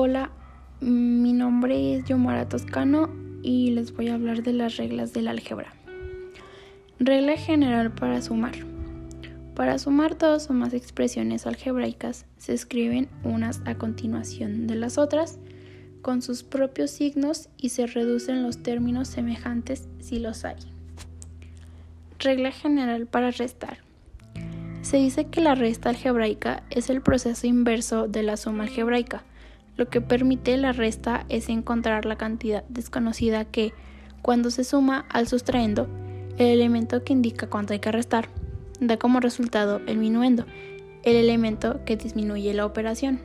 Hola, mi nombre es Yomara Toscano y les voy a hablar de las reglas del álgebra. Regla general para sumar. Para sumar dos o más expresiones algebraicas se escriben unas a continuación de las otras con sus propios signos y se reducen los términos semejantes si los hay. Regla general para restar. Se dice que la resta algebraica es el proceso inverso de la suma algebraica. Lo que permite la resta es encontrar la cantidad desconocida que, cuando se suma al sustraendo, el elemento que indica cuánto hay que restar, da como resultado el minuendo, el elemento que disminuye la operación.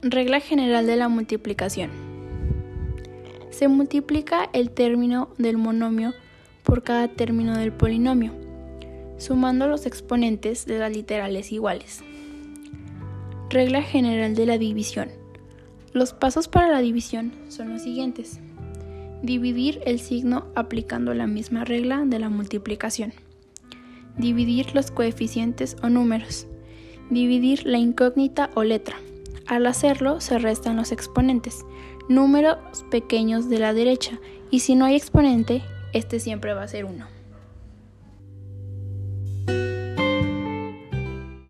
Regla general de la multiplicación. Se multiplica el término del monomio por cada término del polinomio, sumando los exponentes de las literales iguales. Regla general de la división. Los pasos para la división son los siguientes. Dividir el signo aplicando la misma regla de la multiplicación. Dividir los coeficientes o números. Dividir la incógnita o letra. Al hacerlo se restan los exponentes, números pequeños de la derecha, y si no hay exponente, este siempre va a ser 1.